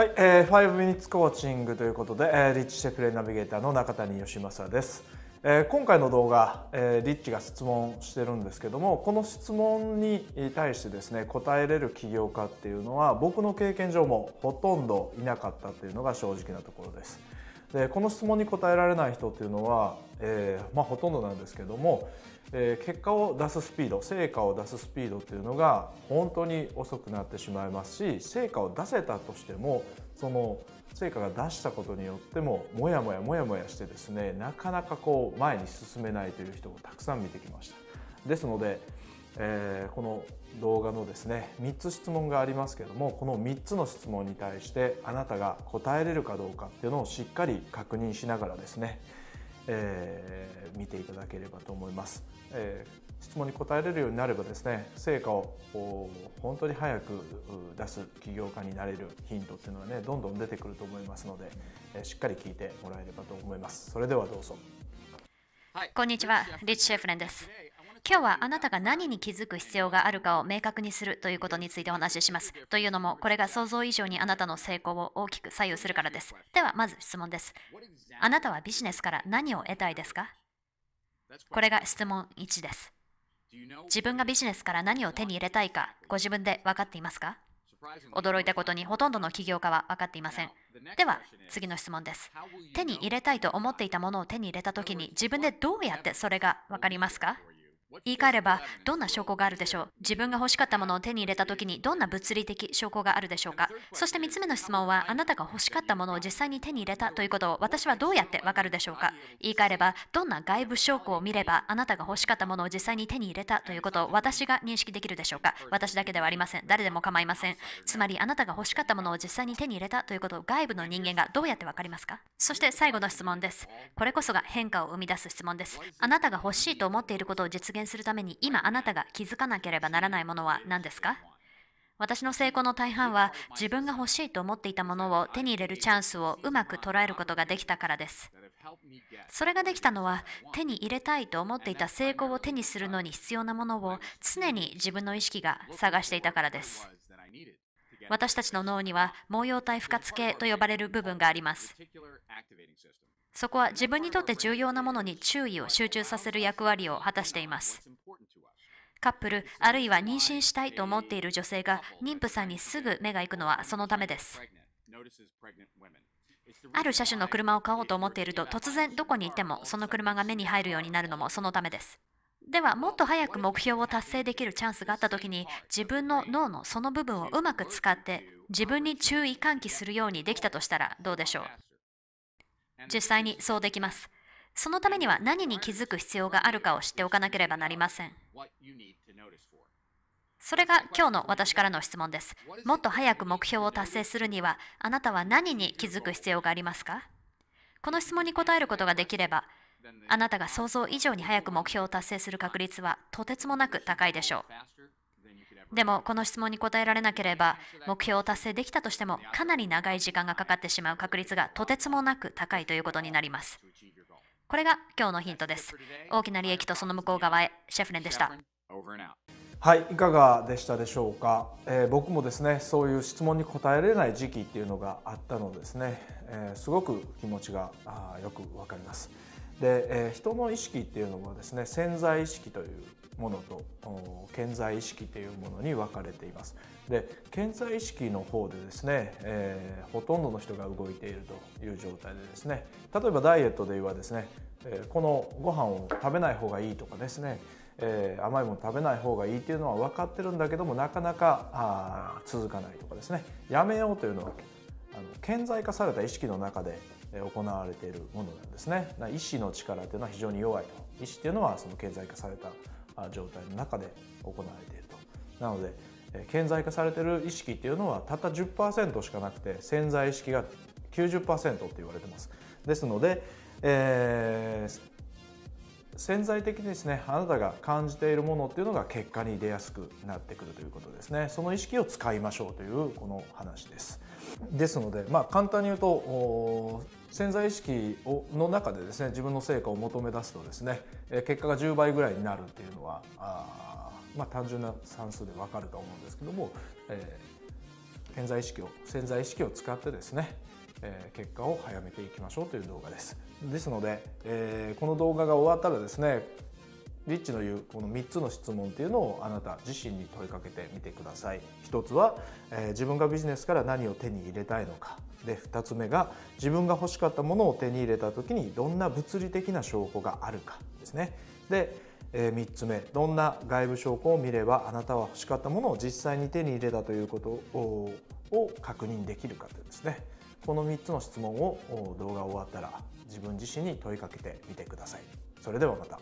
えー、5 minutes コーチングということで、えー、リッチシェフレナビゲーターの中谷義正です。えー、今回の動画、えー、リッチが質問してるんですけどもこの質問に対してですね答えれる起業家っていうのは僕の経験上もほとんどいなかったっていうのが正直なところです。でこの質問に答えられない人っていうのは、えーまあ、ほとんどなんですけども、えー、結果を出すスピード成果を出すスピードっていうのが本当に遅くなってしまいますし成果を出せたとしてもその成果が出したことによってもモヤモヤモヤモヤしてですねなかなかこう前に進めないという人をたくさん見てきました。ですので、えー、この動画のですね3つ質問がありますけどもこの3つの質問に対してあなたが答えれるかどうかっていうのをしっかり確認しながらですね、えー、見ていただければと思います。えー、質問に答えれるようになればですね成果を本当に早く出す起業家になれるヒントっていうのはねどんどん出てくると思いますので、えー、しっかり聞いてもらえればと思います。それではどうぞ。こんにちは、リッチ・シェフレンです。今日はあなたが何に気づく必要があるかを明確にするということについてお話しします。というのも、これが想像以上にあなたの成功を大きく左右するからです。では、まず質問です。あなたはビジネスから何を得たいですか？これが質問1です。自分がビジネスから何を手に入れたいか、ご自分で分かっていますか？驚いたことにほとんどの起業家は分かっていません。では次の質問です。手に入れたいと思っていたものを手に入れたときに自分でどうやってそれが分かりますか？言い換えれば、どんな証拠があるでしょう？自分が欲しかったものを手に入れたときに、どんな物理的証拠があるでしょうか？そして3つ目の質問は、あなたが欲しかったものを実際に手に入れたということを私はどうやってわかるでしょうか？言い換えれば、どんな外部証拠を見れば、あなたが欲しかったものを実際に手に入れたということを私が認識できるでしょうか？私だけではありません。誰でも構いません。つまり、あなたが欲しかったものを実際に手に入れたということを外部の人間がどうやってわかりますか？そして最後の質問です。これこそが変化を生み出す質問です。あなたが欲しいと思っていることを実現するために今あなたが気づかなければならないものは何ですか？私の成功の大半は自分が欲しいと思っていたものを手に入れるチャンスをうまく捉えることができたからです。それができたのは手に入れたいと思っていた成功を手にするのに必要なものを常に自分の意識が探していたからです。私たちの脳には毛様体不活系と呼ばれる部分があります。そこは自分にとって重要なものに注意を集中させる役割を果たしています。カップル、あるいは妊娠したいと思っている女性が妊婦さんにすぐ目が行くのはそのためです。ある車種の車を買おうと思っていると突然どこに行ってもその車が目に入るようになるのもそのためです。ではもっと早く目標を達成できるチャンスがあった時に自分の脳のその部分をうまく使って自分に注意喚起するようにできたとしたらどうでしょう？実際にそうできます。そのためには何に気づく必要があるかを知っておかなければなりません。それが今日の私からの質問です。もっと早く目標を達成するには、あなたは何に気づく必要がありますかこの質問に答えることができれば、あなたが想像以上に早く目標を達成する確率はとてつもなく高いでしょう。でも、この質問に答えられなければ、目標を達成できたとしても、かなり長い時間がかかってしまう確率がとてつもなく高いということになります。これが今日のヒントです。大きな利益とその向こう側へ、シェフレンでした。はい、いかがでしたでしょうか、えー、僕もですねそういう質問に答えられない時期っていうのがあったのですね、えー、すごく気持ちがあよくわかりますで、えー、人の意識っていうのはですね潜在意識というものと潜在意識というものに分かれています。で潜在意識の方でですね、えー、ほとんどの人が動いているという状態でですね例えばダイエットで言えばですね、えー、このご飯を食べない方がいいとかですねえー、甘いもの食べない方がいいっていうのは分かってるんだけどもなかなかあ続かないとかですねやめようというのはあの顕在化された意識の中で行われているものなんですね。意志の力というのは非常に弱いと。意志っていうのはその顕在化された状態の中で行われていると。なので顕在化されている意識っていうのはたった10%しかなくて潜在意識が90%って言われてます。ですので、えー、潜在的にですねあなたが感じているものっていうのが結果に出やすくなってくるということですね。その意識を使いましょうというこの話です。ですのでまあ簡単に言うと潜在意識をの中でですね自分の成果を求め出すとですね結果が10倍ぐらいになるっていうのはあまあ単純な算数でわかると思うんですけども、えー、潜在意識を潜在意識を使ってですね、え、結果を早めていきましょうという動画です。ですので、え、この動画が終わったらですねリッチの言うこの3つの質問っていうのをあなた自身に問いかけてみてください。1つは、え、自分がビジネスから何を手に入れたいのか。で2つ目が自分が欲しかったものを手に入れた時にどんな物理的な証拠があるかですね。で、え、3つ目どんな外部証拠を見ればあなたは欲しかったものを実際に手に入れたということを確認できるかというですね。この3つの質問を動画終わったら自分自身に問いかけてみてください。それではまた。